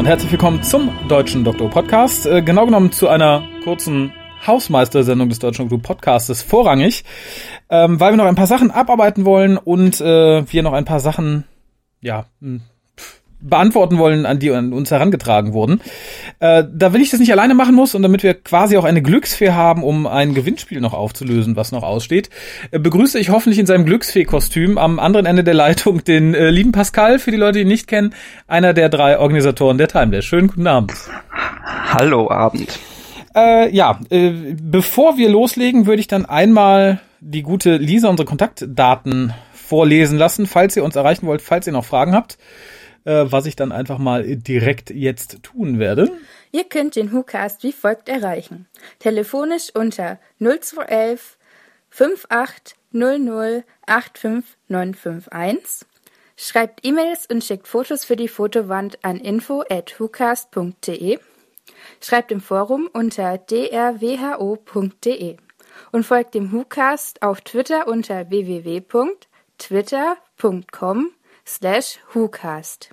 Und herzlich willkommen zum Deutschen Doktor Podcast. Äh, genau genommen zu einer kurzen Hausmeistersendung des Deutschen Doktor Podcastes vorrangig, ähm, weil wir noch ein paar Sachen abarbeiten wollen und äh, wir noch ein paar Sachen ja beantworten wollen, an die an uns herangetragen wurden. Äh, da will ich das nicht alleine machen muss und damit wir quasi auch eine Glücksfee haben, um ein Gewinnspiel noch aufzulösen, was noch aussteht, äh, begrüße ich hoffentlich in seinem Glücksfee-Kostüm am anderen Ende der Leitung den äh, lieben Pascal, für die Leute, die ihn nicht kennen, einer der drei Organisatoren der Timeless. Schönen guten Abend. Hallo Abend. Äh, ja, äh, bevor wir loslegen, würde ich dann einmal die gute Lisa unsere Kontaktdaten vorlesen lassen, falls ihr uns erreichen wollt, falls ihr noch Fragen habt äh, was ich dann einfach mal direkt jetzt tun werde. Ihr könnt den WhoCast wie folgt erreichen. Telefonisch unter 0211 5800 85951. Schreibt E-Mails und schickt Fotos für die Fotowand an info at whocast.de. Schreibt im Forum unter drwho.de und folgt dem WhoCast auf Twitter unter www.twitter.com slash WhoCast.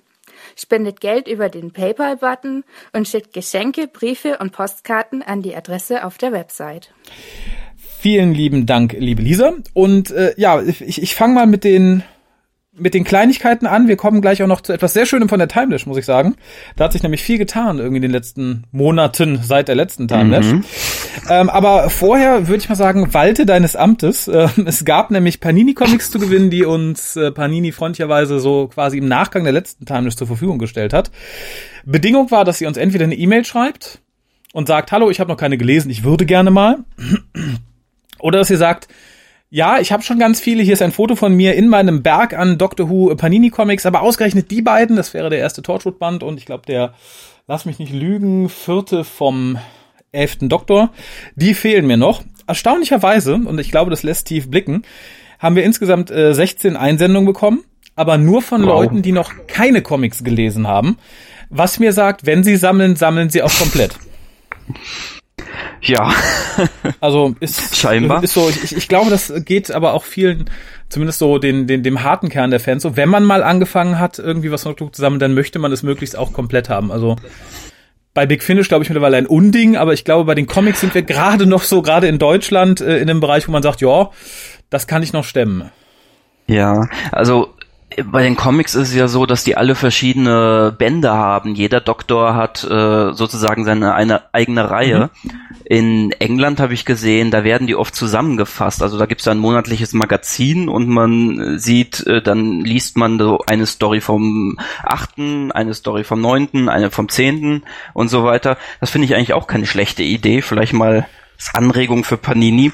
Spendet Geld über den PayPal-Button und schickt Geschenke, Briefe und Postkarten an die Adresse auf der Website. Vielen lieben Dank, liebe Lisa. Und äh, ja, ich, ich fange mal mit den mit den Kleinigkeiten an. Wir kommen gleich auch noch zu etwas sehr Schönem von der Timelash, muss ich sagen. Da hat sich nämlich viel getan irgendwie in den letzten Monaten seit der letzten Timelash. Mhm. Ähm, aber vorher würde ich mal sagen, walte deines Amtes. Äh, es gab nämlich Panini-Comics zu gewinnen, die uns äh, Panini freundlicherweise so quasi im Nachgang der letzten Timelash zur Verfügung gestellt hat. Bedingung war, dass sie uns entweder eine E-Mail schreibt und sagt, hallo, ich habe noch keine gelesen, ich würde gerne mal. Oder dass sie sagt, ja, ich habe schon ganz viele. Hier ist ein Foto von mir in meinem Berg an Doctor Who Panini Comics, aber ausgerechnet die beiden, das wäre der erste Torchwood Band und ich glaube der, lass mich nicht lügen, vierte vom elften Doktor, die fehlen mir noch. Erstaunlicherweise, und ich glaube, das lässt tief blicken, haben wir insgesamt äh, 16 Einsendungen bekommen, aber nur von wow. Leuten, die noch keine Comics gelesen haben. Was mir sagt, wenn sie sammeln, sammeln sie auch komplett. Ja. Also ist scheinbar ist so. Ich, ich glaube, das geht aber auch vielen, zumindest so den, den dem harten Kern der Fans. So, wenn man mal angefangen hat, irgendwie was noch zusammen, dann möchte man es möglichst auch komplett haben. Also bei Big Finish glaube ich mittlerweile ein Unding, aber ich glaube, bei den Comics sind wir gerade noch so, gerade in Deutschland, äh, in einem Bereich, wo man sagt, ja, das kann ich noch stemmen. Ja, also bei den Comics ist es ja so, dass die alle verschiedene Bände haben. Jeder Doktor hat äh, sozusagen seine eine eigene Reihe. Mhm. In England habe ich gesehen, da werden die oft zusammengefasst. Also da gibt es ein monatliches Magazin und man sieht, äh, dann liest man so eine Story vom achten, eine Story vom neunten, eine vom zehnten und so weiter. Das finde ich eigentlich auch keine schlechte Idee. Vielleicht mal Anregung für Panini,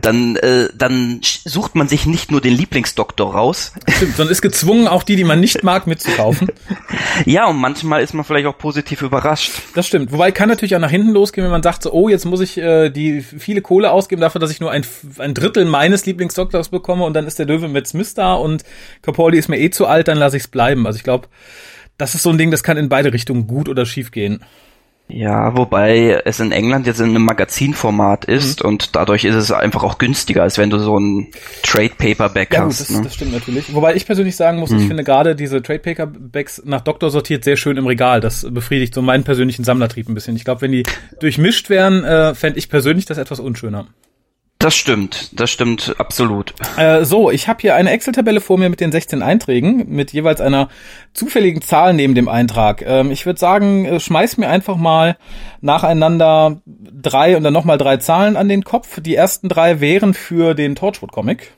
dann, äh, dann sucht man sich nicht nur den Lieblingsdoktor raus. Stimmt, sondern ist gezwungen, auch die, die man nicht mag, mitzukaufen. ja, und manchmal ist man vielleicht auch positiv überrascht. Das stimmt. Wobei kann natürlich auch nach hinten losgehen, wenn man sagt so, oh, jetzt muss ich äh, die viele Kohle ausgeben dafür, dass ich nur ein, ein Drittel meines Lieblingsdoktors bekomme und dann ist der Löwe mit Smith da und Capaldi ist mir eh zu alt, dann lasse ich es bleiben. Also ich glaube, das ist so ein Ding, das kann in beide Richtungen gut oder schief gehen. Ja, wobei es in England jetzt in einem Magazinformat ist mhm. und dadurch ist es einfach auch günstiger, als wenn du so ein Trade Paperback ja, hast. Gut, das, ne? das stimmt natürlich. Wobei ich persönlich sagen muss, mhm. ich finde gerade diese Trade Paperbacks nach Doktor sortiert sehr schön im Regal. Das befriedigt so meinen persönlichen Sammlertrieb ein bisschen. Ich glaube, wenn die durchmischt wären, äh, fände ich persönlich das etwas unschöner. Das stimmt, das stimmt absolut. Äh, so, ich habe hier eine Excel-Tabelle vor mir mit den 16 Einträgen, mit jeweils einer zufälligen Zahl neben dem Eintrag. Ähm, ich würde sagen, äh, schmeiß mir einfach mal nacheinander drei und dann nochmal drei Zahlen an den Kopf. Die ersten drei wären für den Torchwood-Comic.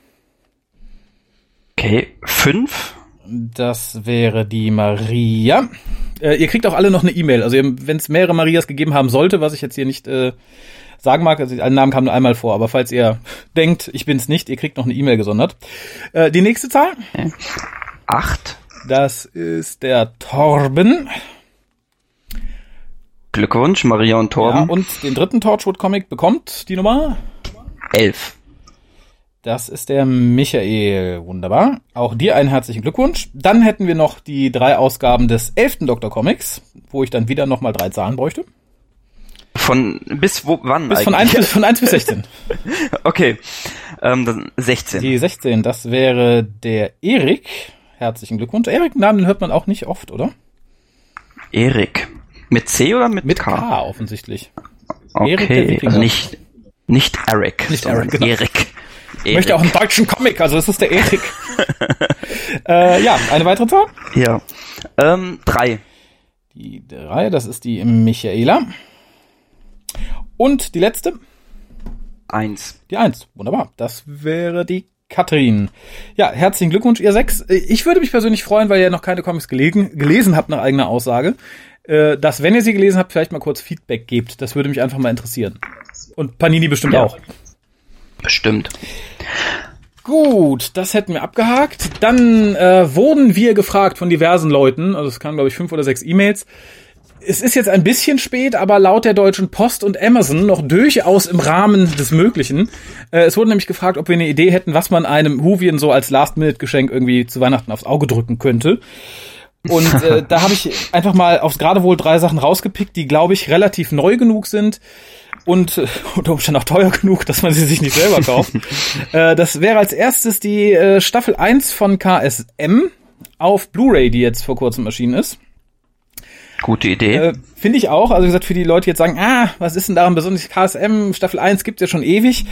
Okay, fünf. Das wäre die Maria. Äh, ihr kriegt auch alle noch eine E-Mail. Also wenn es mehrere Marias gegeben haben sollte, was ich jetzt hier nicht äh, sagen mag, also ein Namen kam nur einmal vor, aber falls ihr denkt, ich bin's nicht, ihr kriegt noch eine E-Mail gesondert. Äh, die nächste Zahl? Acht. Das ist der Torben. Glückwunsch, Maria und Torben. Ja, und den dritten Torchwood-Comic bekommt die Nummer? Elf. Das ist der Michael. Wunderbar. Auch dir einen herzlichen Glückwunsch. Dann hätten wir noch die drei Ausgaben des elften Doktor Comics, wo ich dann wieder nochmal drei Zahlen bräuchte. Von bis wo wann bis Von 1 bis, von 1 bis 16. okay. Ähm, dann 16. Die 16, das wäre der Erik. Herzlichen Glückwunsch. Erik Namen hört man auch nicht oft, oder? Erik. Mit C oder mit, Mit K? K offensichtlich. Erik Okay, Wikinger. also nicht, nicht Eric, Nicht Eric, genau. Erik. Ich möchte auch einen deutschen Comic, also es ist der Erik. äh, ja, eine weitere Zahl? Ja. Ähm, drei. Die drei, das ist die Michaela. Und die letzte, Eins. die eins. Wunderbar. Das wäre die Katrin. Ja, herzlichen Glückwunsch, ihr sechs. Ich würde mich persönlich freuen, weil ihr noch keine Comics gelegen, gelesen habt nach eigener Aussage, äh, dass, wenn ihr sie gelesen habt, vielleicht mal kurz Feedback gebt. Das würde mich einfach mal interessieren. Und Panini bestimmt Ja. auch. Bestimmt. Gut, das hätten wir abgehakt. Dann äh, wurden wir gefragt von diversen Leuten, also es kamen glaube ich fünf oder sechs E-Mails. Es ist jetzt ein bisschen spät, aber laut der Deutschen Post und Amazon noch durchaus im Rahmen des Möglichen. Äh, es wurde nämlich gefragt, ob wir eine Idee hätten, was man einem Huvien so als Last-Minute-Geschenk irgendwie zu Weihnachten aufs Auge drücken könnte. Und äh, da habe ich einfach mal aufs gerade wohl drei Sachen rausgepickt, die, glaube ich, relativ neu genug sind und äh, unter Umständen auch teuer genug, dass man sie sich nicht selber kauft. äh, das wäre als erstes die äh, Staffel 1 von KSM auf Blu-ray, die jetzt vor kurzem erschienen ist. Gute Idee. Äh, Finde ich auch. Also wie gesagt, für die Leute, die jetzt sagen, ah, was ist denn daran besonders? KSM Staffel 1 gibt's ja schon ewig.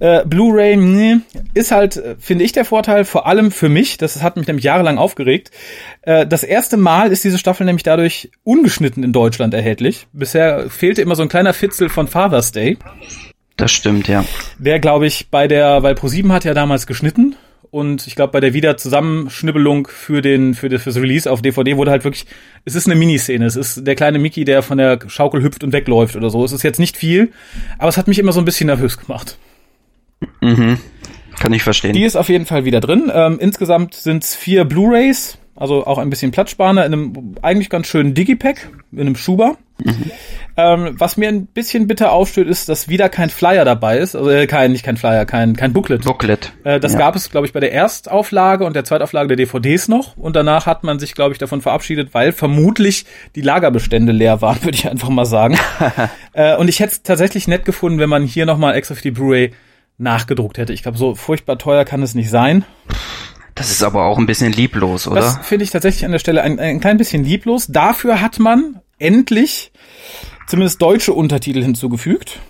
Äh, Blu-ray, nee, ist halt, äh, finde ich, der Vorteil, vor allem für mich, das hat mich nämlich jahrelang aufgeregt. Äh, das erste Mal ist diese Staffel nämlich dadurch ungeschnitten in Deutschland erhältlich. Bisher fehlte immer so ein kleiner Fitzel von Father's Day. das stimmt, ja. Der, glaube ich, bei der, weil Pro7 hat ja damals geschnitten und ich glaube, bei der Wiederzusammenschnibbelung für den, für das, fürs Release auf DVD wurde halt wirklich, es ist eine Miniszene. Es ist der kleine Mickey, der von der Schaukel hüpft und wegläuft oder so. Es ist jetzt nicht viel, aber es hat mich immer so ein bisschen nervös gemacht. Mhm. Kann ich verstehen. Die ist auf jeden Fall wieder drin. Ähm, insgesamt sind es vier Blu-Rays, also auch ein bisschen Platzsparender in einem eigentlich ganz schönen Digipack, in einem Schuber. Ähm, was mir ein bisschen bitter aufstößt, ist, dass wieder kein Flyer dabei ist. Also äh, kein, nicht kein Flyer, kein, kein Booklet. Booklet. Äh, das ja. gab es, glaube ich, bei der Erstauflage und der Zweitauflage der DVDs noch. Und danach hat man sich, glaube ich, davon verabschiedet, weil vermutlich die Lagerbestände leer waren, würde ich einfach mal sagen. äh, und ich hätte es tatsächlich nett gefunden, wenn man hier nochmal extra für die Blu-ray nachgedruckt hätte. Ich glaube, so furchtbar teuer kann es nicht sein. Das ist aber auch ein bisschen lieblos, oder? Das finde ich tatsächlich an der Stelle ein, ein klein bisschen lieblos. Dafür hat man endlich zumindest deutsche Untertitel hinzugefügt.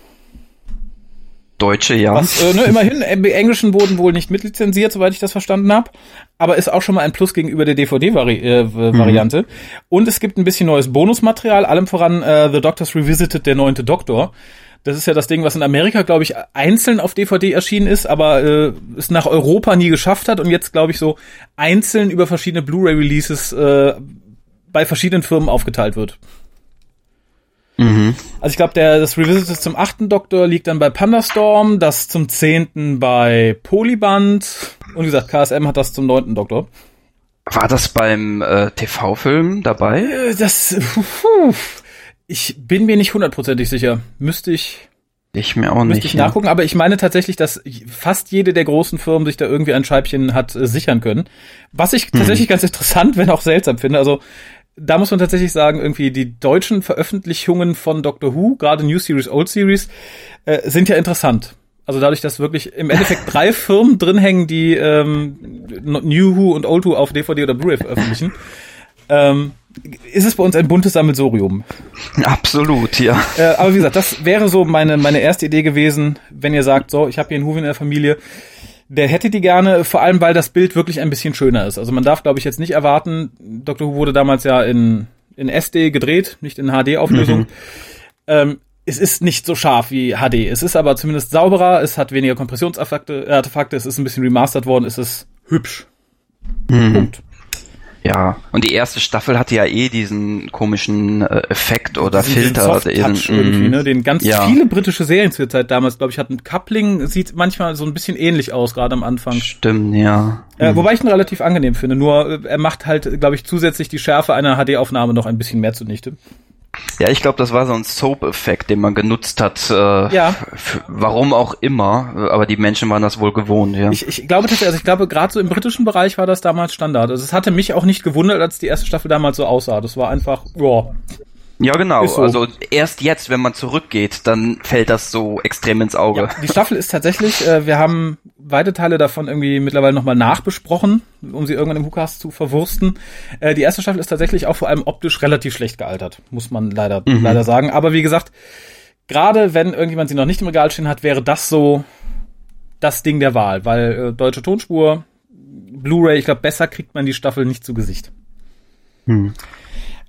Deutsche, ja. Was, äh, ne, immerhin, äh, die englischen wurden wohl nicht mitlizenziert, soweit ich das verstanden habe. Aber ist auch schon mal ein Plus gegenüber der DVD-Variante. Äh, Und es gibt ein bisschen neues Bonusmaterial, allem voran äh, The Doctors Revisited, der neunte Doktor. Das ist ja das Ding, was in Amerika, glaube ich, einzeln auf DVD erschienen ist, aber äh, es nach Europa nie geschafft hat und jetzt, glaube ich, so einzeln über verschiedene Blu-ray-Releases äh, bei verschiedenen Firmen aufgeteilt wird. Mhm. Also ich glaube, der das Revisited zum achten Doktor liegt dann bei Pandastorm, das zum zehnten bei Polyband und wie gesagt, KSM hat das zum neunten Doktor. War das beim äh, TV-Film dabei? Äh, Das, puh, ich bin mir nicht hundertprozentig sicher. Müsste ich, Ich mir auch müsste nicht. ich ja. nachgucken, aber ich meine tatsächlich, dass fast jede der großen Firmen sich da irgendwie ein Scheibchen hat äh, sichern können. Was ich tatsächlich ganz interessant, wenn auch seltsam finde. Also da muss man tatsächlich sagen, irgendwie die deutschen Veröffentlichungen von Doctor Who, gerade New Series, Old Series, äh, sind ja interessant. Also dadurch, dass wirklich im Endeffekt drei Firmen drin hängen, die ähm, New Who und Old Who auf DVD oder Blu-ray veröffentlichen, ähm, ist es bei uns ein buntes Sammelsurium. Absolut, ja. Äh, aber wie gesagt, das wäre so meine, meine erste Idee gewesen, wenn ihr sagt, so, ich habe hier einen Huvi in der Familie, der hätte die gerne, vor allem weil das Bild wirklich ein bisschen schöner ist. Also man darf, glaube ich, jetzt nicht erwarten, Dr. Who wurde damals ja in, in SD gedreht, nicht in HD-Auflösung. Mhm. Ähm, es ist nicht so scharf wie HD. Es ist aber zumindest sauberer, es hat weniger Kompressionsartefakte, Artefakte, es ist ein bisschen remastert worden, es ist hübsch. Mhm. Punkt. Ja. Und die erste Staffel hatte ja eh diesen komischen äh, Effekt oder Diesen- Filter. Soft-Touch diesen- irgendwie, mhm. ne? Den ganz Ja. viele britische Serien zur Zeit damals, glaube ich, hatten. Coupling sieht manchmal so ein bisschen ähnlich aus, gerade am Anfang. Stimmt, ja. Äh, wobei ich ihn relativ angenehm finde. Nur äh, er macht halt, glaube ich, zusätzlich die Schärfe einer HD-Aufnahme noch ein bisschen mehr zunichte. Ja, ich glaube, das war so ein Soap-Effekt, den man genutzt hat. Äh, Ja. Warum auch immer, aber die Menschen waren das wohl gewohnt, ja. Ich, ich glaube tatsächlich, also ich glaube, gerade so im britischen Bereich war das damals Standard. Also es hatte mich auch nicht gewundert, als die erste Staffel damals so aussah. Das war einfach, ja. Ja, genau. So. Also erst jetzt, wenn man zurückgeht, dann fällt das so extrem ins Auge. Ja, die Staffel ist tatsächlich, äh, wir haben weite Teile davon irgendwie mittlerweile nochmal nachbesprochen, um sie irgendwann im Hookast zu verwursten. Äh, die erste Staffel ist tatsächlich auch vor allem optisch relativ schlecht gealtert, muss man leider, Mhm. leider sagen. Aber wie gesagt, gerade wenn irgendjemand sie noch nicht im Regal stehen hat, wäre das so das Ding der Wahl, weil äh, deutsche Tonspur, Blu-ray, ich glaube, besser kriegt man die Staffel nicht zu Gesicht. Hm.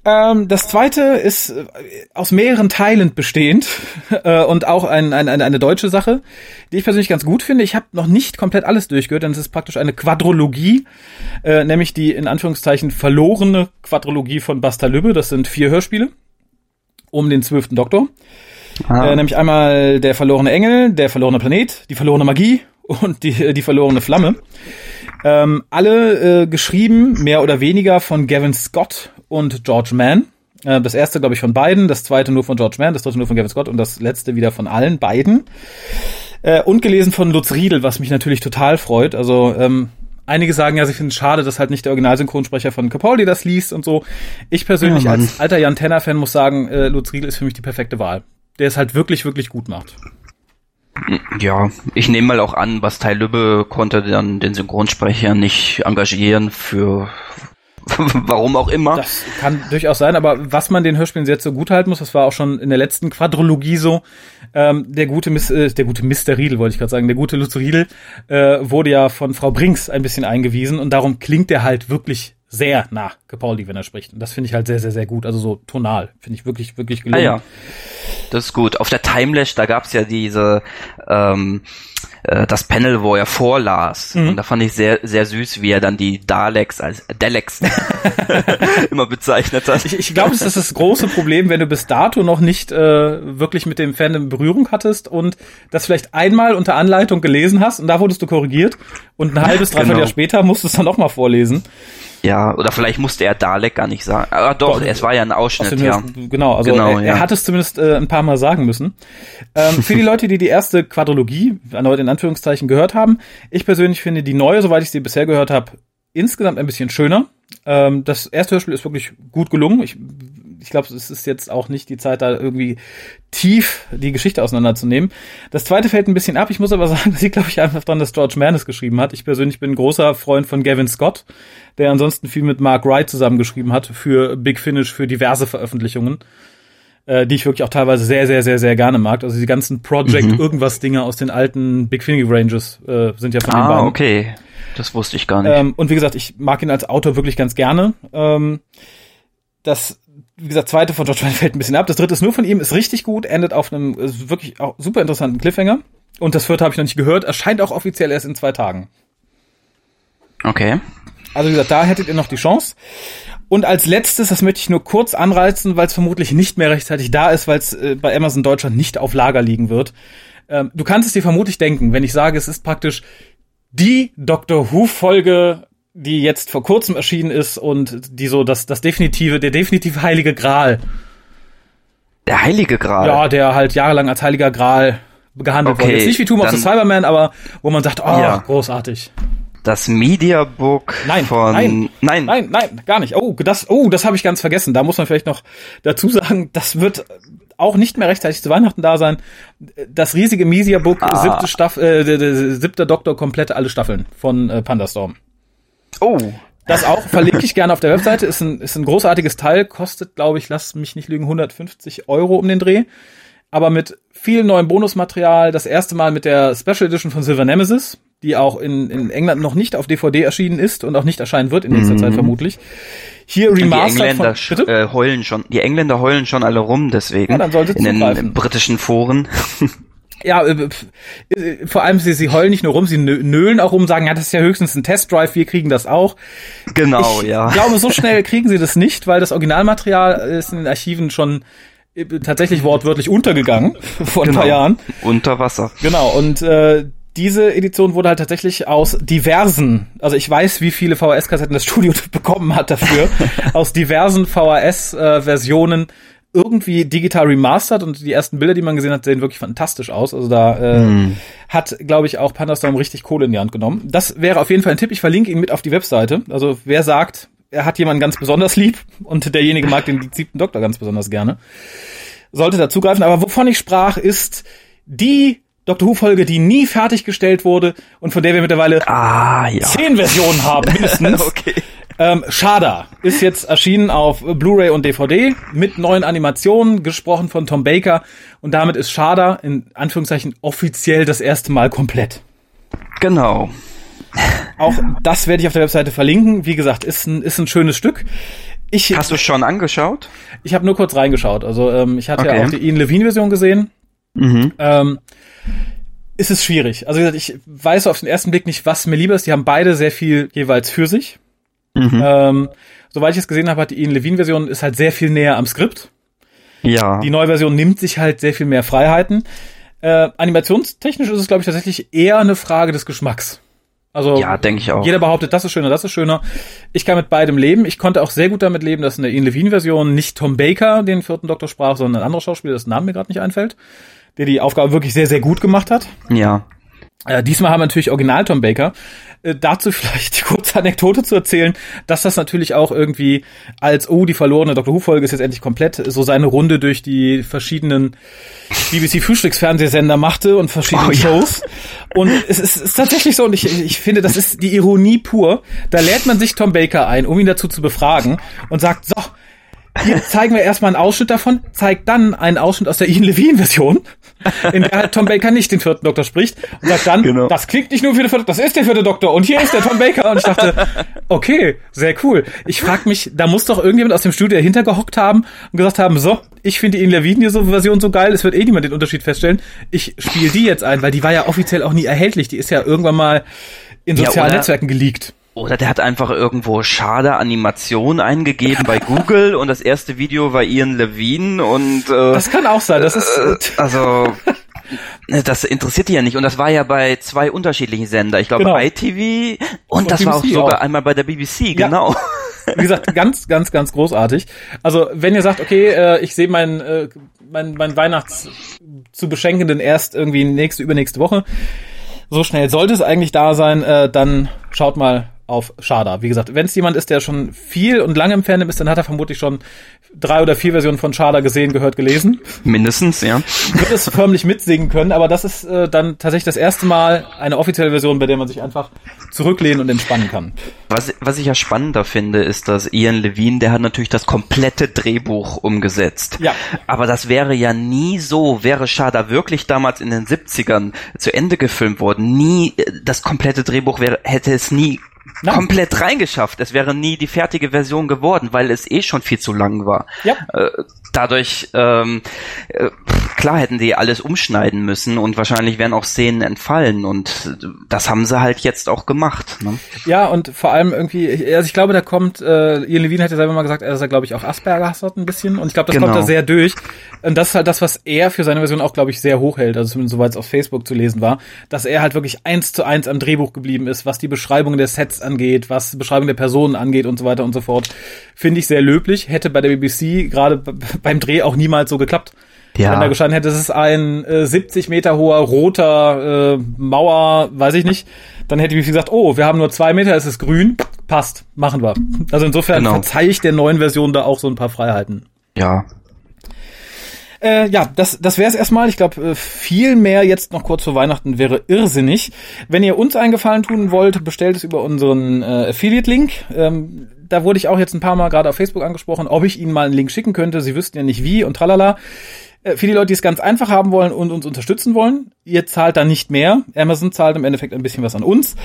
Ähm, das zweite ist äh, aus mehreren Teilen bestehend äh, und auch ein, ein, eine, eine deutsche Sache, die ich persönlich ganz gut finde. Ich habe noch nicht komplett alles durchgehört, denn es ist praktisch eine Quadrologie, äh, nämlich die in Anführungszeichen verlorene Quadrologie von Basta Lübbe. Das sind vier Hörspiele um den zwölften Doktor. Ah. Äh, nämlich einmal der verlorene Engel, der verlorene Planet, die verlorene Magie und die, die verlorene Flamme. Ähm, alle äh, geschrieben, mehr oder weniger, von Gavin Scott und George Mann. Äh, das erste, glaube ich, von beiden, das zweite nur von George Mann, das dritte nur von Gavin Scott und das letzte wieder von allen beiden. Äh, und gelesen von Lutz Riedel, was mich natürlich total freut. Also ähm, einige sagen ja, sie finden es schade, dass halt nicht der Originalsynchronsprecher von Capaldi das liest und so. Ich persönlich Ja, als alter Jan Tenner-Fan muss sagen, äh, Lutz Riedel ist für mich die perfekte Wahl. Der es halt wirklich, wirklich gut macht. Ja, ich nehme mal auch an, Bastei Lübbe konnte dann den Synchronsprecher nicht engagieren für warum auch immer. Das kann durchaus sein, aber was man den Hörspielen sehr zugute halten muss, das war auch schon in der letzten Quadrologie so, ähm, der gute Miss, äh, der gute Mr. Riedel, wollte ich gerade sagen, der gute Lutz Riedel äh, wurde ja von Frau Brinks ein bisschen eingewiesen und darum klingt er halt wirklich sehr nach Capaldi, wenn er spricht. Und das finde ich halt sehr, sehr, sehr gut. Also so tonal. Finde ich wirklich, wirklich ah gelungen. ja, das ist gut. Auf der Timelash, da gab's ja diese ähm, äh, das Panel, wo er vorlas. Mhm. Und da fand ich sehr, sehr süß, wie er dann die Daleks als Daleks immer bezeichnet hat. Ich, ich glaube, das ist das große Problem, wenn du bis dato noch nicht äh, wirklich mit dem Fandom in Berührung hattest und das vielleicht einmal unter Anleitung gelesen hast und da wurdest du korrigiert und ein halbes, dreiviertel Genau. Jahr später musst du es dann noch mal vorlesen. Ja, oder vielleicht musste er Dalek gar nicht sagen. Aber doch, Doch, es war ja ein Aus Ausschnitt, ja. Genau, also Genau, er, ja. er hat es zumindest äh, ein paar Mal sagen müssen. Ähm, für die Leute, die die erste Quadrologie, erneut in Anführungszeichen, gehört haben, ich persönlich finde die neue, soweit ich sie bisher gehört habe, insgesamt ein bisschen schöner. Ähm, das erste Hörspiel ist wirklich gut gelungen. Ich, ich glaube, es ist jetzt auch nicht die Zeit, da irgendwie tief die Geschichte auseinanderzunehmen. Das zweite fällt ein bisschen ab. Ich muss aber sagen, das liegt, glaube ich, einfach daran, dass George Mann es geschrieben hat. Ich persönlich bin ein großer Freund von Gavin Scott, der ansonsten viel mit Mark Wright zusammengeschrieben hat für Big Finish, für diverse Veröffentlichungen, äh, die ich wirklich auch teilweise sehr, sehr, sehr, sehr gerne mag. Also die ganzen Project irgendwas Dinge aus den alten Big Finish Ranges äh, sind ja von den Ah, beiden. okay. Das wusste ich gar nicht. Ähm, und wie gesagt, ich mag ihn als Autor wirklich ganz gerne. Ähm, das, wie gesagt, zweite von George Mann fällt ein bisschen ab. Das dritte ist nur von ihm, ist richtig gut, endet auf einem wirklich auch super interessanten Cliffhanger. Und das vierte habe ich noch nicht gehört, erscheint auch offiziell erst in zwei Tagen. Okay. Also wie gesagt, da hättet ihr noch die Chance. Und als letztes, das möchte ich nur kurz anreizen, weil es vermutlich nicht mehr rechtzeitig da ist, weil es äh, bei Amazon Deutschland nicht auf Lager liegen wird. Ähm, du kannst es dir vermutlich denken, wenn ich sage, es ist praktisch die Doctor Who-Folge, die jetzt vor kurzem erschienen ist und die so das, das definitive, der definitive heilige Gral. Der Heilige Gral. Ja, der halt jahrelang als heiliger Gral gehandelt Okay, wurde. Jetzt nicht wie Tomb of the Cyberman, aber wo man sagt, oh, Ja. großartig. Das Mediabook Nein, von nein, nein, nein, nein, gar nicht. Oh, das, oh, das habe ich ganz vergessen. Da muss man vielleicht noch dazu sagen, das wird auch nicht mehr rechtzeitig zu Weihnachten da sein. Das riesige Mesia Book, Ah. siebte Staffel, äh, siebter Doktor, komplette alle Staffeln von äh, Pandastorm. Oh, Das auch verlinke ich gerne auf der Webseite. Ist ein, ist ein großartiges Teil, kostet, glaube ich, lass mich nicht lügen, 150 Euro um den Dreh. Aber mit viel neuem Bonusmaterial. Das erste Mal mit der Special Edition von Silver Nemesis, die auch in, in England noch nicht auf DVD erschienen ist und auch nicht erscheinen wird in nächster Zeit vermutlich. Hier die remastered Engländer von, äh, heulen schon. Die Engländer heulen schon alle rum, deswegen Ja, dann sollte in den zugreifen. britischen Foren. Ja, äh, äh, vor allem sie, sie heulen nicht nur rum, sie nö- nölen auch rum, sagen, ja, das ist ja höchstens ein Testdrive, wir kriegen das auch. genau, ich ja. glaube, so schnell kriegen sie das nicht, weil das Originalmaterial ist in den Archiven schon äh, tatsächlich wortwörtlich untergegangen vor ein genau. paar Jahren. Unter Wasser. Genau, und äh, diese Edition wurde halt tatsächlich aus diversen, also ich weiß, wie viele VHS-Kassetten das Studio bekommen hat dafür, aus diversen VHS-Versionen irgendwie digital remastered und die ersten Bilder, die man gesehen hat, sehen wirklich fantastisch aus. Also da äh, hat, glaube ich, auch Pandastorm richtig Kohle in die Hand genommen. Das wäre auf jeden Fall ein Tipp. Ich verlinke ihn mit auf die Webseite. Also wer sagt, er hat jemanden ganz besonders lieb und derjenige mag den siebten Doktor ganz besonders gerne. Sollte dazugreifen. Aber wovon ich sprach, ist die Doctor Who-Folge, die nie fertiggestellt wurde und von der wir mittlerweile Ah, ja. zehn Versionen haben, mindestens. okay. Ähm, Shada ist jetzt erschienen auf Blu-ray und DVD mit neuen Animationen, gesprochen von Tom Baker. Und damit ist Shada in Anführungszeichen offiziell das erste Mal komplett. Genau. Auch das werde ich auf der Webseite verlinken. Wie gesagt, ist ein, ist ein schönes Stück. Ich, Hast du schon angeschaut? ich habe nur kurz reingeschaut. Also ähm, ich hatte ja Okay. auch die Ian Levine-Version gesehen. Mhm. Ähm, ist es schwierig. Also wie gesagt, ich weiß auf den ersten Blick nicht, was mir lieber ist. Die haben beide sehr viel jeweils für sich. Mhm. Ähm, soweit ich es gesehen habe, hat die Ian Levine-Version ist halt sehr viel näher am Skript. Ja. Die neue Version nimmt sich halt sehr viel mehr Freiheiten. Äh, animationstechnisch ist es, glaube ich, tatsächlich eher eine Frage des Geschmacks. Also Ja, denke ich auch. jeder behauptet, das ist schöner, das ist schöner. Ich kann mit beidem leben. Ich konnte auch sehr gut damit leben, dass in der Ian Levine-Version nicht Tom Baker den vierten Doktor sprach, sondern ein anderer Schauspieler, dessen Name mir gerade nicht einfällt, der die Aufgabe wirklich sehr, sehr gut gemacht hat. Ja. Äh, diesmal haben wir natürlich Original Tom Baker. Äh, dazu vielleicht die kurze Anekdote zu erzählen, dass das natürlich auch irgendwie als, oh, die verlorene Dr. Who-Folge ist jetzt endlich komplett, so seine Runde durch die verschiedenen BBC-Frühstücksfernsehsender machte und verschiedene Oh, ja. Shows. Und es ist, es ist tatsächlich so, und ich, ich finde, das ist die Ironie pur. Da lädt man sich Tom Baker ein, um ihn dazu zu befragen und sagt, so, hier zeigen wir erstmal einen Ausschnitt davon, zeigt dann einen Ausschnitt aus der Ian Levine-Version, in der halt Tom Baker nicht den vierten Doktor spricht und sagt dann, Genau. das klingt nicht nur für den vierten, das ist der vierte Doktor und hier ist der Tom Baker und ich dachte, okay, sehr cool. Ich frag mich, da muss doch irgendjemand aus dem Studio dahinter gehockt haben und gesagt haben, so, ich finde die Ian Levine-Version so geil, es wird eh niemand den Unterschied feststellen. Ich spiele die jetzt ein, weil die war ja offiziell auch nie erhältlich, die ist ja irgendwann mal in Ja, sozialen oder- Netzwerken geleakt. Oder der hat einfach irgendwo schade Animation eingegeben bei Google und das erste Video war Ian Levine und äh, Das kann auch sein, das ist... äh, also ne, das interessiert die ja nicht und das war ja bei zwei unterschiedlichen Sender. Ich glaube Genau. ITV und, Und das war auch BBC sogar auch. einmal bei der BBC, Ja. genau. Wie gesagt, ganz, ganz, ganz großartig. Also, wenn ihr sagt, okay, äh, ich sehe mein, äh, mein, mein Weihnachts zu beschenkenden erst irgendwie nächste, übernächste Woche, so schnell sollte es eigentlich da sein, äh, dann schaut mal auf Shada. Wie gesagt, wenn es jemand ist, der schon viel und lange im Fandom ist, dann hat er vermutlich schon drei oder vier Versionen von Shada gesehen, gehört, gelesen. Mindestens, ja. Wird es förmlich mitsingen können, aber das ist äh, dann tatsächlich das erste Mal eine offizielle Version, bei der man sich einfach zurücklehnen und entspannen kann. Was, was ich ja spannender finde, ist, dass Ian Levine, der hat natürlich das komplette Drehbuch umgesetzt. Ja. Aber das wäre ja nie so, wäre Shada wirklich damals in den 70ern zu Ende gefilmt worden, nie, äh, das komplette Drehbuch wäre, hätte es nie Nein. komplett reingeschafft. Es wäre nie die fertige Version geworden, weil es eh schon viel zu lang war. Ja. Äh, dadurch, ähm, äh, klar hätten die alles umschneiden müssen und wahrscheinlich wären auch Szenen entfallen und das haben sie halt jetzt auch gemacht. Ne? Ja, und vor allem irgendwie, also ich glaube, da kommt, äh, Ian Levine hat ja selber mal gesagt, dass er, glaube ich, auch Asperger hat ein bisschen. Und ich glaube, das Genau. kommt da sehr durch. Und das ist halt das, was er für seine Version auch, glaube ich, sehr hoch hält, also zumindest soweit es auf Facebook zu lesen war, dass er halt wirklich eins zu eins am Drehbuch geblieben ist, was die Beschreibung der Sets angeht, was die Beschreibung der Personen angeht und so weiter und so fort. Finde ich sehr löblich. Hätte bei der BBC gerade b- beim Dreh auch niemals so geklappt. Ja. Wenn da gestanden hätte, es ist ein äh, 70 Meter hoher roter äh, Mauer, weiß ich nicht, dann hätte ich gesagt, oh, wir haben nur zwei Meter, es ist grün, passt, machen wir. Also insofern Genau. verzeih ich der neuen Version da auch so ein paar Freiheiten. Ja, Äh, ja, das, das wäre es erstmal. Ich glaube, äh, viel mehr jetzt noch kurz vor Weihnachten wäre irrsinnig. Wenn ihr uns einen Gefallen tun wollt, bestellt es über unseren äh, Affiliate-Link. Ähm, da wurde ich auch jetzt ein paar Mal gerade auf Facebook angesprochen, ob ich Ihnen mal einen Link schicken könnte. Sie wüssten ja nicht wie und tralala. Äh, Für die Leute, die es ganz einfach haben wollen und uns unterstützen wollen, ihr zahlt da nicht mehr. Amazon zahlt im Endeffekt ein bisschen was an uns.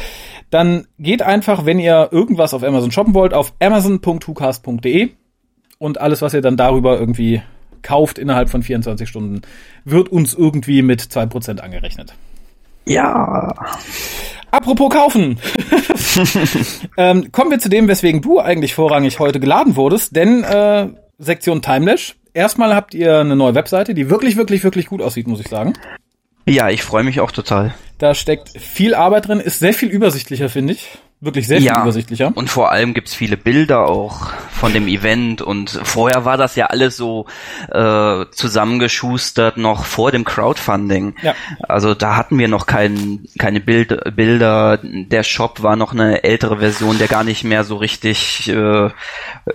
Dann geht einfach, wenn ihr irgendwas auf Amazon shoppen wollt, auf amazon.hucast.de und alles, was ihr dann darüber irgendwie kauft innerhalb von 24 Stunden, wird uns irgendwie mit 2% angerechnet. ja, Apropos kaufen. ähm, kommen wir zu dem, weswegen du eigentlich vorrangig heute geladen wurdest, denn äh, Sektion Timelash. Erstmal habt ihr eine neue Webseite, die wirklich, wirklich, wirklich gut aussieht, muss ich sagen. ja, ich freue mich auch total. Da steckt viel Arbeit drin, ist sehr viel übersichtlicher, finde ich. Wirklich sehr viel ja, übersichtlicher. Und vor allem gibt's viele Bilder auch von dem Event und vorher war das ja alles so äh, zusammengeschustert noch vor dem Crowdfunding. Ja. Also da hatten wir noch kein, keine Bild, Bilder. Der Shop war noch eine ältere Version, der gar nicht mehr so richtig, äh,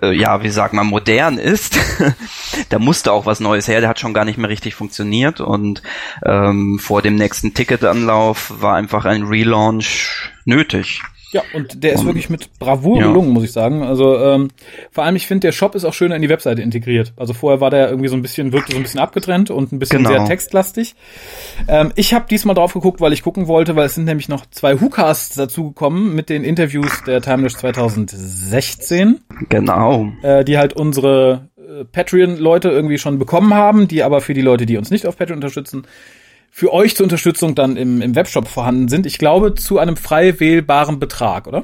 äh, ja, wie sagt man, modern ist. da musste auch was Neues her. Der hat schon gar nicht mehr richtig funktioniert und ähm, vor dem nächsten Ticketanlauf war einfach ein Relaunch nötig. Ja, und der ist wirklich mit Bravour ja. gelungen, muss ich sagen. Also ähm, vor allem, ich finde, der Shop ist auch schön in die Webseite integriert. Also vorher war der irgendwie so ein bisschen, wirkte so ein bisschen abgetrennt und ein bisschen genau. sehr textlastig. Ähm, ich habe diesmal drauf geguckt, weil ich gucken wollte, weil es sind nämlich noch zwei WhoCasts dazugekommen mit den Interviews der Timelash 2016. Genau. Äh, die halt unsere äh, Patreon-Leute irgendwie schon bekommen haben, die aber für die Leute, die uns nicht auf Patreon unterstützen, für euch zur Unterstützung dann im, im Webshop vorhanden sind. Ich glaube, zu einem frei wählbaren Betrag, oder?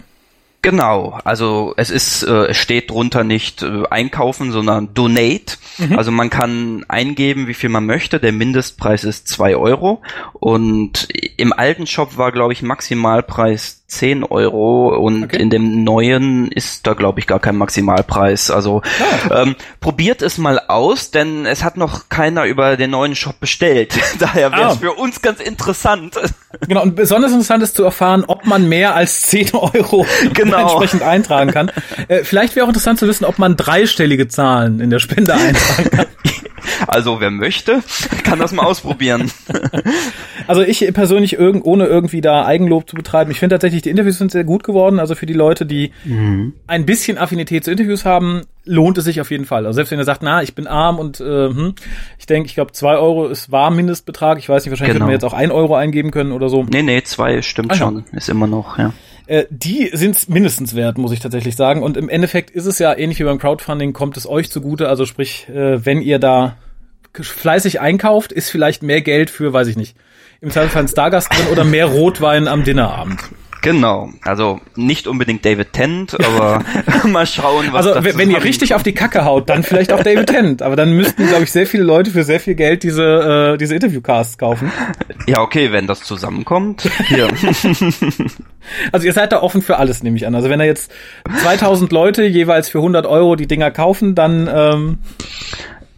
Genau, also es ist, äh, es steht drunter nicht äh, einkaufen, sondern donate. Mhm. Also man kann eingeben, wie viel man möchte. Der Mindestpreis ist zwei Euro und im alten Shop war, glaube ich, Maximalpreis 10 Euro und okay. in dem neuen ist da, glaube ich, gar kein Maximalpreis. Also ah. ähm, probiert es mal aus, denn es hat noch keiner über den neuen Shop bestellt. Daher wäre es ah. für uns ganz interessant. Genau, und besonders interessant ist zu erfahren, ob man mehr als 10 Euro genau. entsprechend eintragen kann. Äh, vielleicht wäre auch interessant zu wissen, ob man dreistellige Zahlen in der Spende eintragen kann. Also wer möchte, kann das mal ausprobieren. Also ich persönlich irgend, ohne irgendwie da Eigenlob zu betreiben, ich finde tatsächlich, die Interviews sind sehr gut geworden. Also für die Leute, die mhm. ein bisschen Affinität zu Interviews haben, lohnt es sich auf jeden Fall. Also selbst wenn ihr sagt, na, ich bin arm und äh, hm, ich denke, ich glaube, zwei Euro ist war Mindestbetrag. Ich weiß nicht, wahrscheinlich genau. hätten wir jetzt auch ein Euro eingeben können oder so. Nee, nee, zwei stimmt ah, schon. Ist immer noch, ja äh, die sind mindestens wert, muss ich tatsächlich sagen. Und im Endeffekt ist es ja ähnlich wie beim Crowdfunding, kommt es euch zugute. Also sprich, äh, wenn ihr da fleißig einkauft, ist vielleicht mehr Geld für, weiß ich nicht, im ein Stargast drin oder mehr Rotwein am Dinnerabend. Genau, also nicht unbedingt David Tennant, aber mal schauen, was Also wenn ihr richtig auf die Kacke haut, dann vielleicht auch David Tennant, aber dann müssten, glaube ich, sehr viele Leute für sehr viel Geld diese, äh, diese Interviewcasts kaufen. Ja, okay, wenn das zusammenkommt. Hier. also ihr seid da offen für alles, nehme ich an. Also wenn da jetzt 2000 Leute jeweils für 100 Euro die Dinger kaufen, dann... Ähm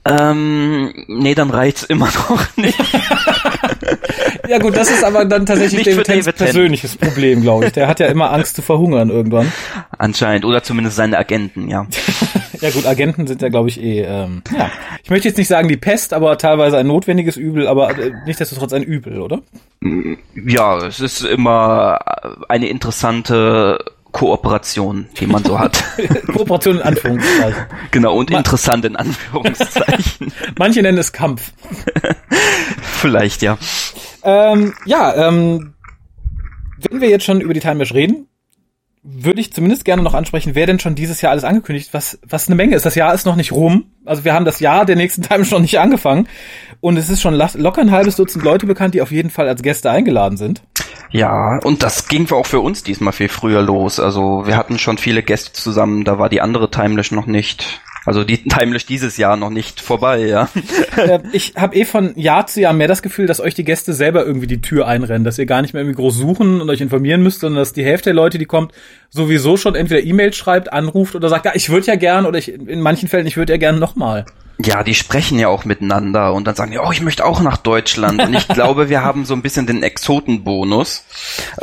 ähm, nee, dann reicht's immer noch nicht. ja gut, das ist aber dann tatsächlich David, David persönliches Problem, glaube ich. Der hat ja immer Angst zu verhungern irgendwann. Anscheinend, oder zumindest seine Agenten, ja. ja gut, Agenten sind ja, glaube ich, eh, ähm, ja. Ich möchte jetzt nicht sagen die Pest, aber teilweise ein notwendiges Übel, aber äh, nichtsdestotrotz ein Übel, oder? Ja, es ist immer eine interessante Kooperation, die man so hat. Kooperation in Anführungszeichen. Genau, und interessant in Anführungszeichen. Manche nennen es Kampf. Vielleicht, ja. Ähm, ja, ähm, wenn wir jetzt schon über die Time Mesh reden, würde ich zumindest gerne noch ansprechen, wer denn schon dieses Jahr alles angekündigt, was, was eine Menge ist. Das Jahr ist noch nicht rum. Also wir haben das Jahr der nächsten Time schon nicht angefangen. Und es ist schon locker ein halbes Dutzend Leute bekannt, die auf jeden Fall als Gäste eingeladen sind. Ja, und das ging auch für uns diesmal viel früher los. Also wir hatten schon viele Gäste zusammen, da war die andere Timelash noch nicht. Also die Timelash dieses Jahr noch nicht vorbei, ja. Äh, ich habe eh von Jahr zu Jahr mehr das Gefühl, dass euch die Gäste selber irgendwie die Tür einrennen, dass ihr gar nicht mehr irgendwie groß suchen und euch informieren müsst, sondern dass die Hälfte der Leute, die kommt, sowieso schon entweder E-Mails schreibt, anruft oder sagt, ja, ich würde ja gern oder ich in manchen Fällen, ich würde ja gern nochmal. Ja, die sprechen ja auch miteinander und dann sagen die, oh, ich möchte auch nach Deutschland. Und ich glaube, wir haben so ein bisschen den Exotenbonus.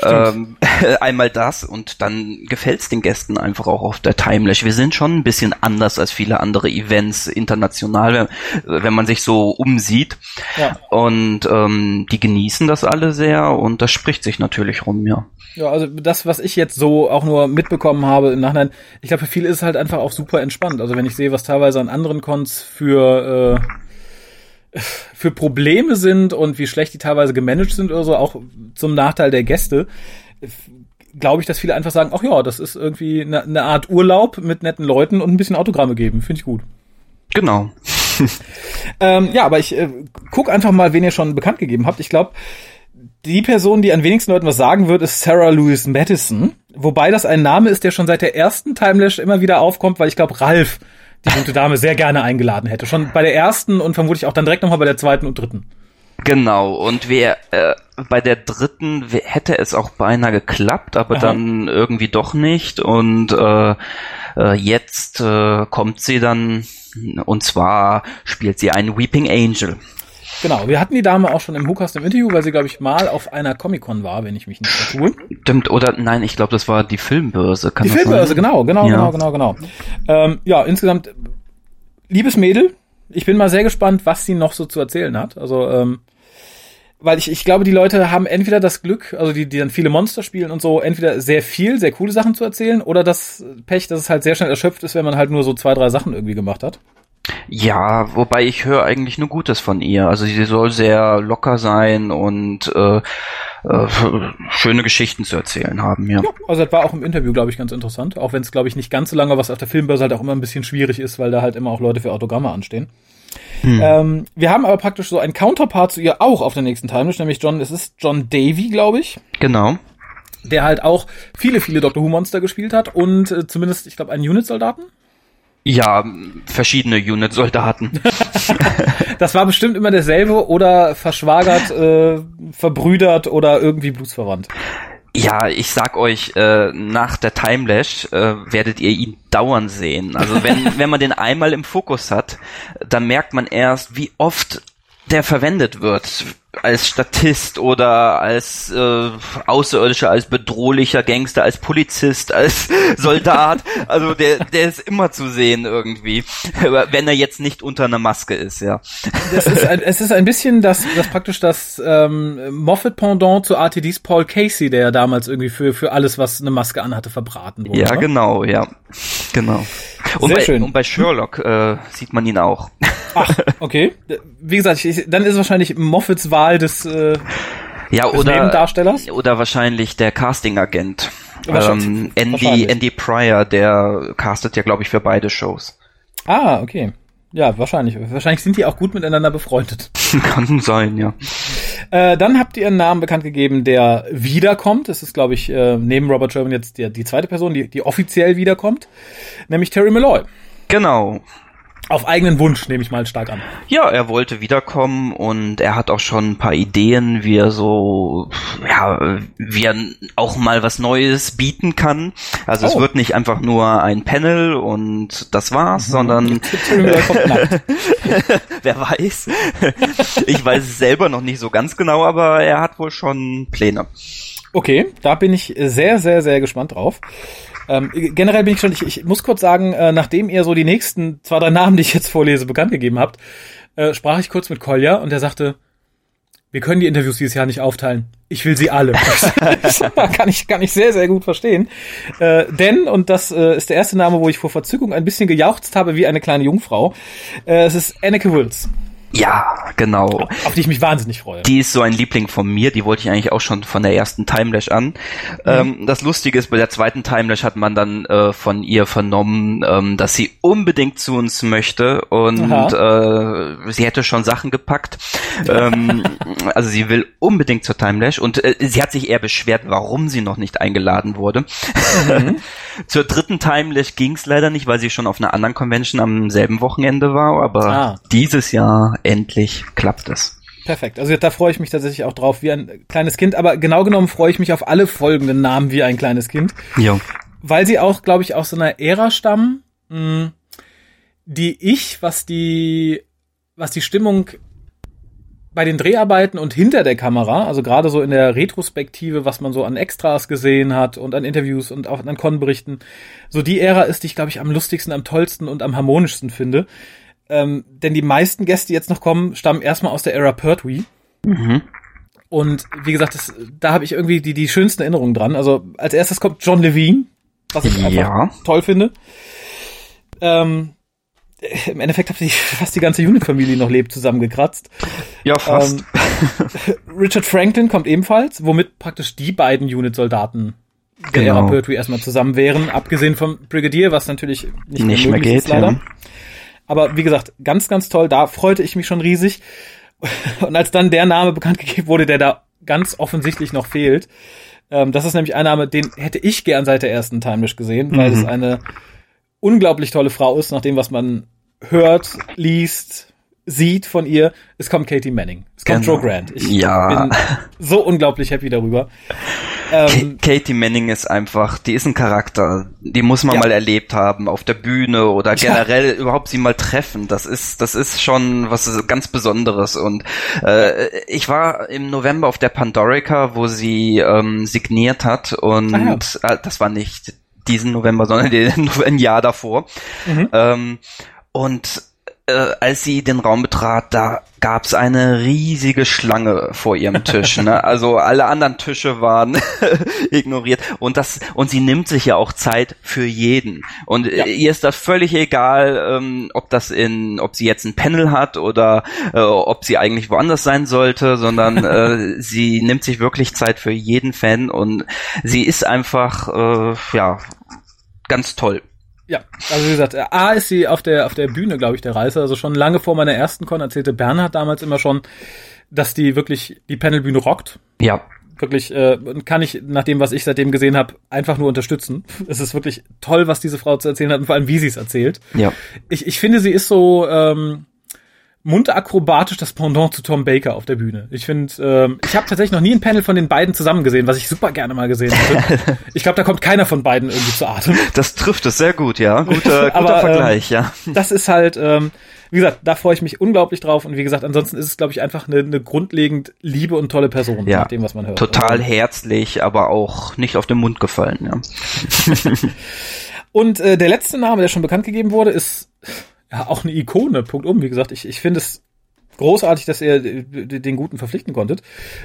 Ähm, einmal das und dann gefällt's den Gästen einfach auch auf der Timelash. Wir sind schon ein bisschen anders als viele andere Events international, wenn man sich so umsieht. Ja. Und ähm, die genießen das alle sehr und das spricht sich natürlich rum, ja. Ja, also das, was ich jetzt so auch nur mitbekommen habe im Nachhinein, ich glaube, für viele ist es halt einfach auch super entspannt. Also wenn ich sehe, was teilweise an anderen Cons für äh, für Probleme sind und wie schlecht die teilweise gemanagt sind oder so, auch zum Nachteil der Gäste, glaube ich, dass viele einfach sagen, ach ja, das ist irgendwie eine, eine Art Urlaub mit netten Leuten und ein bisschen Autogramme geben. Finde ich gut. Genau. ähm, ja, aber ich äh, guck einfach mal, wen ihr schon bekannt gegeben habt. Ich glaube, die Person, die an wenigsten Leuten was sagen wird, ist Sarah Louise Madison. Wobei das ein Name ist, der schon seit der ersten Timelash immer wieder aufkommt, weil ich glaube, Ralf die gute Dame sehr gerne eingeladen hätte. Schon bei der ersten und vermutlich auch dann direkt nochmal bei der zweiten und dritten. Genau, und wer äh, bei der dritten hätte es auch beinahe geklappt, aber Aha. dann irgendwie doch nicht. Und äh, äh, jetzt äh, kommt sie dann, und zwar spielt sie einen Weeping Angel. Genau, wir hatten die Dame auch schon im Hookast im Interview, weil sie, glaube ich, mal auf einer Comic-Con war, wenn ich mich nicht vertue. Stimmt, oder nein, ich glaube, das war die Filmbörse. Kann die Filmbörse, sein? genau, genau, ja. genau, genau, genau. Ähm, ja, insgesamt, liebes Mädel, ich bin mal sehr gespannt, was sie noch so zu erzählen hat. Also, ähm, weil ich, ich glaube, die Leute haben entweder das Glück, also die, die dann viele Monster spielen und so, entweder sehr viel, sehr coole Sachen zu erzählen oder das Pech, dass es halt sehr schnell erschöpft ist, wenn man halt nur so zwei, drei Sachen irgendwie gemacht hat. Ja, wobei ich höre eigentlich nur Gutes von ihr. Also sie soll sehr locker sein und äh, äh, schöne Geschichten zu erzählen haben, ja. ja. Also das war auch im Interview, glaube ich, ganz interessant. Auch wenn es, glaube ich, nicht ganz so lange, was auf der Filmbörse halt auch immer ein bisschen schwierig ist, weil da halt immer auch Leute für Autogramme anstehen. Hm. Ähm, wir haben aber praktisch so einen Counterpart zu ihr auch auf der nächsten Timeless, nämlich John, es ist John Davy, glaube ich. Genau. Der halt auch viele, viele Doctor Who Monster gespielt hat und äh, zumindest, ich glaube, einen Unit-Soldaten. Ja, verschiedene Unit-Soldaten. das war bestimmt immer derselbe oder verschwagert, äh, verbrüdert oder irgendwie blutsverwandt. Ja, ich sag euch, äh, nach der Timelash äh, werdet ihr ihn dauernd sehen. Also wenn, wenn man den einmal im Fokus hat, dann merkt man erst, wie oft der verwendet wird als Statist oder als äh, Außerirdischer, als bedrohlicher Gangster, als Polizist, als Soldat. Also der, der ist immer zu sehen irgendwie, wenn er jetzt nicht unter einer Maske ist, ja. Das ist ein, es ist ein bisschen das, das praktisch das ähm, Moffat-Pendant zu RTDs Paul Casey, der ja damals irgendwie für, für alles, was eine Maske anhatte, verbraten wurde. Ja, oder? genau, ja. Genau. Und Sehr bei, schön. Und bei Sherlock äh, sieht man ihn auch. Ach, okay. Wie gesagt, ich, dann ist wahrscheinlich Moffats Wahl des, äh, ja, des oder, Nebendarstellers. Oder wahrscheinlich der Casting-Agent. Ähm, Andy, Andy Pryor, der castet ja, glaube ich, für beide Shows. Ah, okay. Ja, wahrscheinlich. Wahrscheinlich sind die auch gut miteinander befreundet. Kann sein, ja. Äh, dann habt ihr einen Namen bekannt gegeben, der wiederkommt. Das ist, glaube ich, äh, neben Robert Sherman jetzt die, die zweite Person, die, die offiziell wiederkommt. Nämlich Terry Malloy. Genau. Auf eigenen Wunsch, nehme ich mal stark an. Ja, er wollte wiederkommen und er hat auch schon ein paar Ideen, wie er so, ja, wie er auch mal was Neues bieten kann. Also oh. es wird nicht einfach nur ein Panel und das war's, mhm. sondern wer weiß. ich weiß es selber noch nicht so ganz genau, aber er hat wohl schon Pläne. Okay, da bin ich sehr, sehr, sehr gespannt drauf. Ähm, generell bin ich schon, ich, ich muss kurz sagen, äh, nachdem ihr so die nächsten zwei, drei Namen, die ich jetzt vorlese, bekannt gegeben habt, äh, sprach ich kurz mit Kolja und der sagte, wir können die Interviews dieses Jahr nicht aufteilen. Ich will sie alle. kann ich kann ich sehr sehr gut verstehen. Äh, denn und das äh, ist der erste Name, wo ich vor Verzückung ein bisschen gejauchzt habe wie eine kleine Jungfrau. Äh, es ist Anneke Wills. Ja, genau. Auf die ich mich wahnsinnig freue. Die ist so ein Liebling von mir, die wollte ich eigentlich auch schon von der ersten Timelash an. Mhm. Ähm, das Lustige ist, bei der zweiten Timelash hat man dann äh, von ihr vernommen, ähm, dass sie unbedingt zu uns möchte und äh, sie hätte schon Sachen gepackt. ähm, also sie will unbedingt zur Timelash und äh, sie hat sich eher beschwert, warum sie noch nicht eingeladen wurde. Mhm. zur dritten Timelash ging es leider nicht, weil sie schon auf einer anderen Convention am selben Wochenende war, aber ah. dieses Jahr endlich klappt es. Perfekt. Also da freue ich mich tatsächlich auch drauf, wie ein kleines Kind. Aber genau genommen freue ich mich auf alle folgenden Namen wie ein kleines Kind. Ja. Weil sie auch, glaube ich, aus so einer Ära stammen, mh, die ich, was die, was die Stimmung bei den Dreharbeiten und hinter der Kamera, also gerade so in der Retrospektive, was man so an Extras gesehen hat und an Interviews und auch an Con-Berichten, so die Ära ist, die ich, glaube ich, am lustigsten, am tollsten und am harmonischsten finde. Ähm, denn die meisten Gäste, die jetzt noch kommen, stammen erstmal aus der Era Pertwee. Mhm. Und wie gesagt, das, da habe ich irgendwie die, die schönsten Erinnerungen dran. Also als erstes kommt John Levine, was ich ja. einfach toll finde. Ähm, Im Endeffekt habe ich fast die ganze Unit-Familie noch lebt zusammengekratzt. Ja, fast. Ähm, Richard Franklin kommt ebenfalls, womit praktisch die beiden Unit-Soldaten der genau. Era Pertwee erstmal zusammen wären, abgesehen vom Brigadier, was natürlich nicht, nicht mehr, mehr geht, ist, leider. Ja. Aber wie gesagt, ganz, ganz toll. Da freute ich mich schon riesig. Und als dann der Name bekannt gegeben wurde, der da ganz offensichtlich noch fehlt, ähm, das ist nämlich ein Name, den hätte ich gern seit der ersten Timelash gesehen, weil mhm. es eine unglaublich tolle Frau ist, nach dem, was man hört, liest, sieht von ihr, es kommt Katie Manning, es kommt Genau. Joe Grant. Ich Ja. bin so unglaublich happy darüber. Ähm, Ka- Katie Manning ist einfach, die ist ein Charakter, die muss man Ja. mal erlebt haben auf der Bühne oder Ja. generell überhaupt sie mal treffen. Das ist, das ist schon was ganz Besonderes. Und äh, ich war im November auf der Pandorica, wo sie ähm, signiert hat und Ah, äh, das war nicht diesen November, sondern den, ein Jahr davor. Mhm. Ähm, und äh, als sie den Raum betrat, da gab's eine riesige Schlange vor ihrem Tisch. Ne? Also alle anderen Tische waren ignoriert und das und sie nimmt sich ja auch Zeit für jeden. Und Ja. äh, ihr ist das völlig egal, ähm, ob das in, ob sie jetzt ein Panel hat oder äh, ob sie eigentlich woanders sein sollte, sondern äh, sie nimmt sich wirklich Zeit für jeden Fan und sie ist einfach äh, ja ganz toll. Ja, also wie gesagt, A ist sie auf der auf der Bühne, glaube ich, der Reise. Also schon lange vor meiner ersten Con erzählte Bernhard damals immer schon, dass die wirklich die Panelbühne rockt. Ja, Wirklich äh, kann ich nach dem, was ich seitdem gesehen habe, einfach nur unterstützen. Es ist wirklich toll, was diese Frau zu erzählen hat und vor allem, wie sie es erzählt. ja. Ich, ich finde, sie ist so ähm, mundakrobatisch das Pendant zu Tom Baker auf der Bühne. Ich finde, ähm, ich habe tatsächlich noch nie ein Panel von den beiden zusammen gesehen, was ich super gerne mal gesehen hätte. ich glaube, da kommt keiner von beiden irgendwie zu Atem. Das trifft es sehr gut, ja. Guter, guter Aber, ähm, Vergleich, ja. das ist halt, ähm, wie gesagt, da freue ich mich unglaublich drauf. Und wie gesagt, ansonsten ist es, glaube ich, einfach eine, eine grundlegend liebe und tolle Person, Ja, nach dem, was man hört. Total Also, herzlich, aber auch nicht auf den Mund gefallen, ja. Und äh, der letzte Name, der schon bekannt gegeben wurde, ist ja auch eine Ikone. Punkt um. Wie gesagt, ich, ich finde es großartig, dass ihr äh, den Guten verpflichten konntet.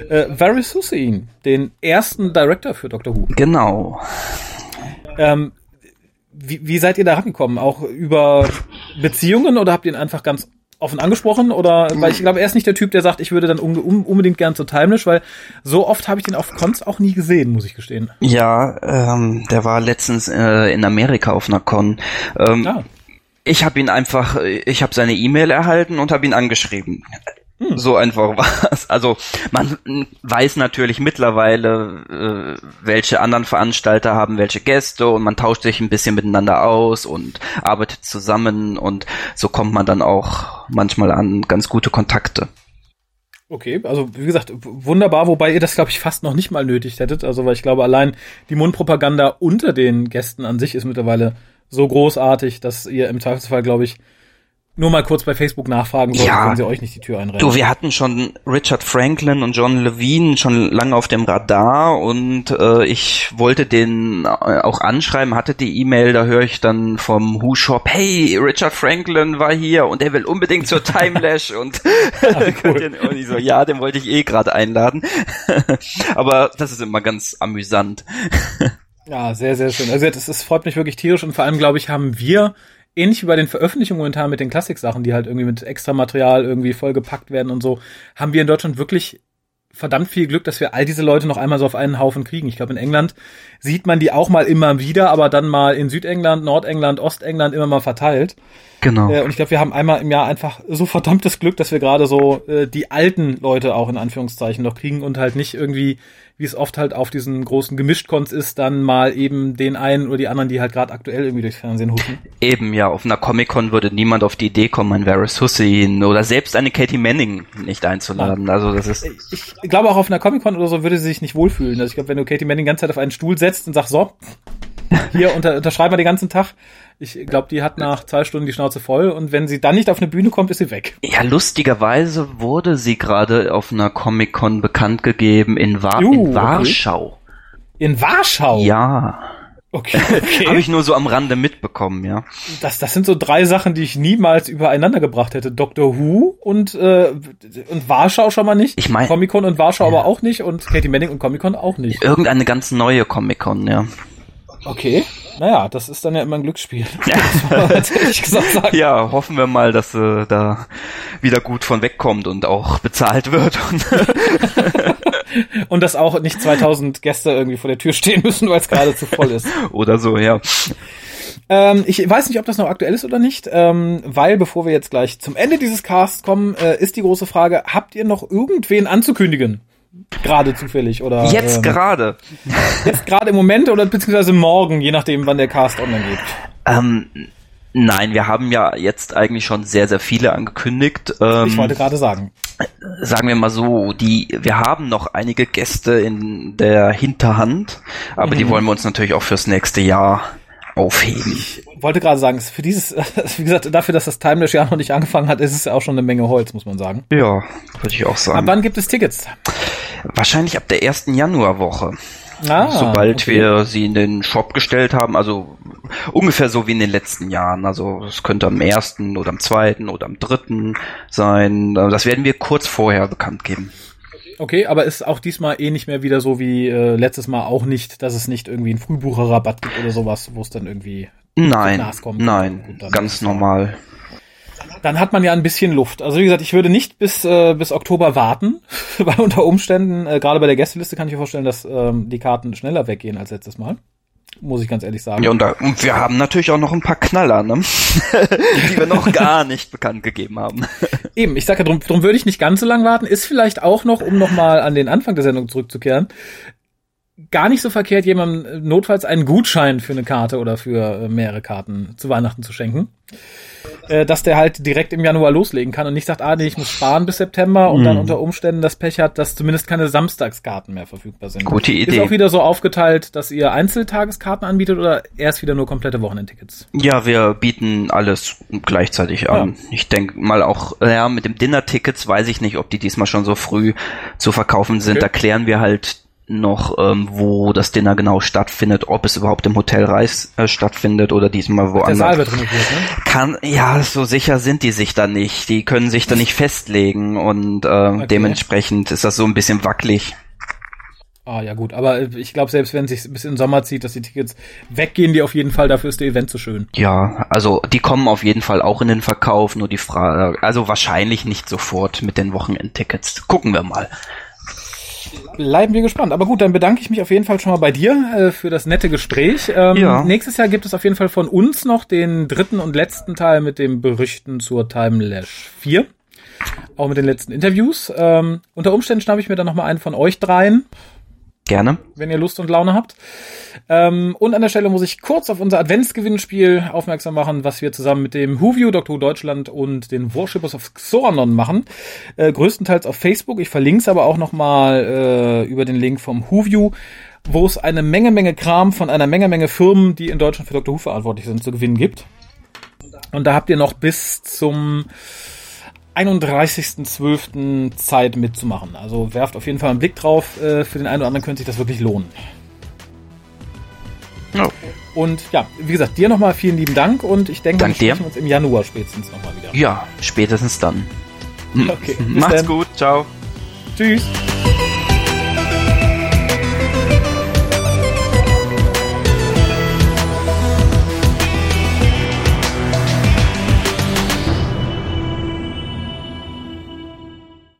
Äh, Varys Hussein, den ersten Director für Doctor Who. Genau. Ähm, wie, wie seid ihr da rangekommen? Auch über Beziehungen oder habt ihr ihn einfach ganz offen angesprochen? Oder weil ich glaube, er ist nicht der Typ, der sagt, ich würde dann un un unbedingt gern zu Timelash, weil so oft habe ich den auf Cons auch nie gesehen, muss ich gestehen. Ja, ähm, der war letztens äh, in Amerika auf einer Con. Ähm, Ah. Ich habe ihn einfach, ich habe seine E-Mail erhalten und habe ihn angeschrieben. So einfach war's. Also man weiß natürlich mittlerweile, äh, welche anderen Veranstalter haben welche Gäste und man tauscht sich ein bisschen miteinander aus und arbeitet zusammen und so kommt man dann auch manchmal an ganz gute Kontakte. Okay, also wie gesagt, wunderbar, wobei ihr das, glaube ich, fast noch nicht mal nötig hättet. Also, weil ich glaube, allein die Mundpropaganda unter den Gästen an sich ist mittlerweile so großartig, dass ihr im Zweifelsfall, glaube ich, nur mal kurz bei Facebook nachfragen solltet, Ja. wenn sie euch nicht die Tür einrennen. Du, wir hatten schon Richard Franklin und John Levine schon lange auf dem Radar und äh, ich wollte den äh, auch anschreiben, hatte die E-Mail, da höre ich dann vom Who Shop, hey, Richard Franklin war hier und er will unbedingt zur Timelash und, cool. und ich so, ja, den wollte ich eh gerade einladen. Aber das ist immer ganz amüsant. Ja, sehr, sehr schön. Also das, das freut mich wirklich tierisch und vor allem, glaube ich, haben wir, ähnlich wie bei den Veröffentlichungen momentan mit den Klassik-Sachen, die halt irgendwie mit extra Material irgendwie vollgepackt werden und so, haben wir in Deutschland wirklich verdammt viel Glück, dass wir all diese Leute noch einmal so auf einen Haufen kriegen. Ich glaube, in England sieht man die auch mal immer wieder, aber dann mal in Südengland, Nordengland, Ostengland immer mal verteilt. Genau. Äh, und ich glaube, wir haben einmal im Jahr einfach so verdammtes Glück, dass wir gerade so äh, die alten Leute auch in Anführungszeichen noch kriegen und halt nicht irgendwie, wie es oft halt auf diesen großen Gemischtcons ist, dann mal eben den einen oder die anderen, die halt gerade aktuell irgendwie durchs Fernsehen huschen. Eben, ja, auf einer Comic-Con würde niemand auf die Idee kommen, einen Varys Hussein oder selbst eine Katie Manning nicht einzuladen. Also das ist Ich glaube auch auf einer Comic-Con oder so würde sie sich nicht wohlfühlen. Also ich glaube, wenn du Katie Manning die ganze Zeit auf einen Stuhl setzt und sagst, so, hier unter, unterschreib mal den ganzen Tag. Ich glaube, die hat nach zwei Stunden die Schnauze voll und wenn sie dann nicht auf eine Bühne kommt, ist sie weg. Ja, lustigerweise wurde sie gerade auf einer Comic-Con bekannt gegeben in, Wa Juh, in okay. Warschau. In Warschau. Ja. Okay, okay. Habe ich nur so am Rande mitbekommen, ja. Das, das sind so drei Sachen, die ich niemals übereinander gebracht hätte. Doctor Who und, äh, und Warschau schon mal nicht. Ich mein- Comic-Con und Warschau aber auch nicht und Katie Manning und Comic-Con auch nicht. Irgendeine ganz neue Comic-Con, ja. Okay. Naja, das ist dann ja immer ein Glücksspiel. Ja, hoffen wir mal, dass sie da wieder gut von wegkommt und auch bezahlt wird. Und Und dass auch nicht 2000 Gäste irgendwie vor der Tür stehen müssen, weil es gerade zu voll ist. oder so, ja. Ähm, ich weiß nicht, ob das noch aktuell ist oder nicht, ähm, weil bevor wir jetzt gleich zum Ende dieses Casts kommen, äh, ist die große Frage, habt ihr noch irgendwen anzukündigen? Gerade zufällig oder Jetzt ähm, gerade. jetzt gerade im Moment oder beziehungsweise morgen, je nachdem, wann der Cast online geht. Ähm, Nein, wir haben ja jetzt eigentlich schon sehr, sehr viele angekündigt. Ähm, ich wollte gerade sagen. Sagen wir mal so, die, wir haben noch einige Gäste in der Hinterhand, aber mhm. die wollen wir uns natürlich auch fürs nächste Jahr aufheben. Ich wollte gerade sagen, für dieses, wie gesagt, dafür, dass das Timeless Jahr noch nicht angefangen hat, ist es ja auch schon eine Menge Holz, muss man sagen. Ja, würde ich auch sagen. Ab wann gibt es Tickets? Wahrscheinlich ab der ersten Januarwoche. Ah, Sobald okay. wir sie in den Shop gestellt haben, also ungefähr so wie in den letzten Jahren. Also es könnte am ersten oder am zweiten oder am dritten sein. Das werden wir kurz vorher bekannt geben. Okay, aber ist auch diesmal eh nicht mehr wieder so wie äh, letztes Mal auch nicht, dass es nicht irgendwie einen Frühbucherrabatt gibt oder sowas, wo es dann irgendwie nein. Nein, ganz normal. Dann hat man ja ein bisschen Luft. Also wie gesagt, ich würde nicht bis äh, bis Oktober warten, weil unter Umständen, äh, gerade bei der Gästeliste kann ich mir vorstellen, dass ähm, die Karten schneller weggehen als letztes Mal muss ich ganz ehrlich sagen. Ja, und, da, und wir haben natürlich auch noch ein paar Knaller, ne? die wir noch gar nicht bekannt gegeben haben. Eben, ich sage ja, drum, drum würde ich nicht ganz so lang warten. Ist vielleicht auch noch, um nochmal an den Anfang der Sendung zurückzukehren, gar nicht so verkehrt, jemandem notfalls einen Gutschein für eine Karte oder für äh, mehrere Karten zu Weihnachten zu schenken äh, dass der halt direkt im Januar loslegen kann und nicht sagt, ah nee, ich muss sparen bis September und mhm. dann unter Umständen das Pech hat, dass zumindest keine Samstagskarten mehr verfügbar sind. Gute Idee. Ist auch wieder so aufgeteilt, dass ihr Einzeltageskarten anbietet oder erst wieder nur komplette Wochenendtickets? Ja, wir bieten alles gleichzeitig an. Ja. Ich denke mal auch, ja, mit dem Dinner-Tickets weiß ich nicht, ob die diesmal schon so früh zu verkaufen sind. Okay. Da klären wir halt noch, ähm, wo das Dinner genau stattfindet, ob es überhaupt im Hotel Reis äh, stattfindet oder diesmal woanders. Der Saal wird renoviert, ne? Kann, ja, so sicher sind die sich da nicht. Die können sich da nicht festlegen und äh, okay. dementsprechend ist das so ein bisschen wackelig. Ah ja gut, aber ich glaube, selbst wenn es sich bis in den Sommer zieht, dass die Tickets weggehen, die auf jeden Fall, dafür ist der Event so schön. Ja, also die kommen auf jeden Fall auch in den Verkauf, nur die Frage, also wahrscheinlich nicht sofort mit den Wochenendtickets. Gucken wir mal. Bleiben wir gespannt. Aber gut, dann bedanke ich mich auf jeden Fall schon mal bei dir äh, für das nette Gespräch. Ähm, ja. Nächstes Jahr gibt es auf jeden Fall von uns noch den dritten und letzten Teil mit dem Berichten zur Timelash 4. Auch mit den letzten Interviews. Ähm, unter Umständen schnappe ich mir dann noch mal einen von euch dreien. Gerne. Wenn ihr Lust und Laune habt. Ähm, und an der Stelle muss ich kurz auf unser Adventsgewinnspiel aufmerksam machen, was wir zusammen mit dem Whoview, Dr. Who Deutschland und den Worshippers of Xornon machen. Äh, größtenteils auf Facebook. Ich verlinke es aber auch nochmal äh, über den Link vom Whoview, wo es eine Menge, Menge Kram von einer Menge, Menge Firmen, die in Deutschland für Dr. Who verantwortlich sind, zu gewinnen gibt. Und da habt ihr noch bis zum 31.12. Zeit mitzumachen. Also werft auf jeden Fall einen Blick drauf. Äh, für den einen oder anderen könnte sich das wirklich lohnen. Oh. Und ja, wie gesagt, dir nochmal vielen lieben Dank und ich denke, Dank wir sprechen uns im Januar spätestens nochmal wieder. Ja, spätestens dann. Okay. Macht's dann. gut, ciao. Tschüss.